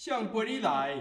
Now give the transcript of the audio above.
向玻璃来。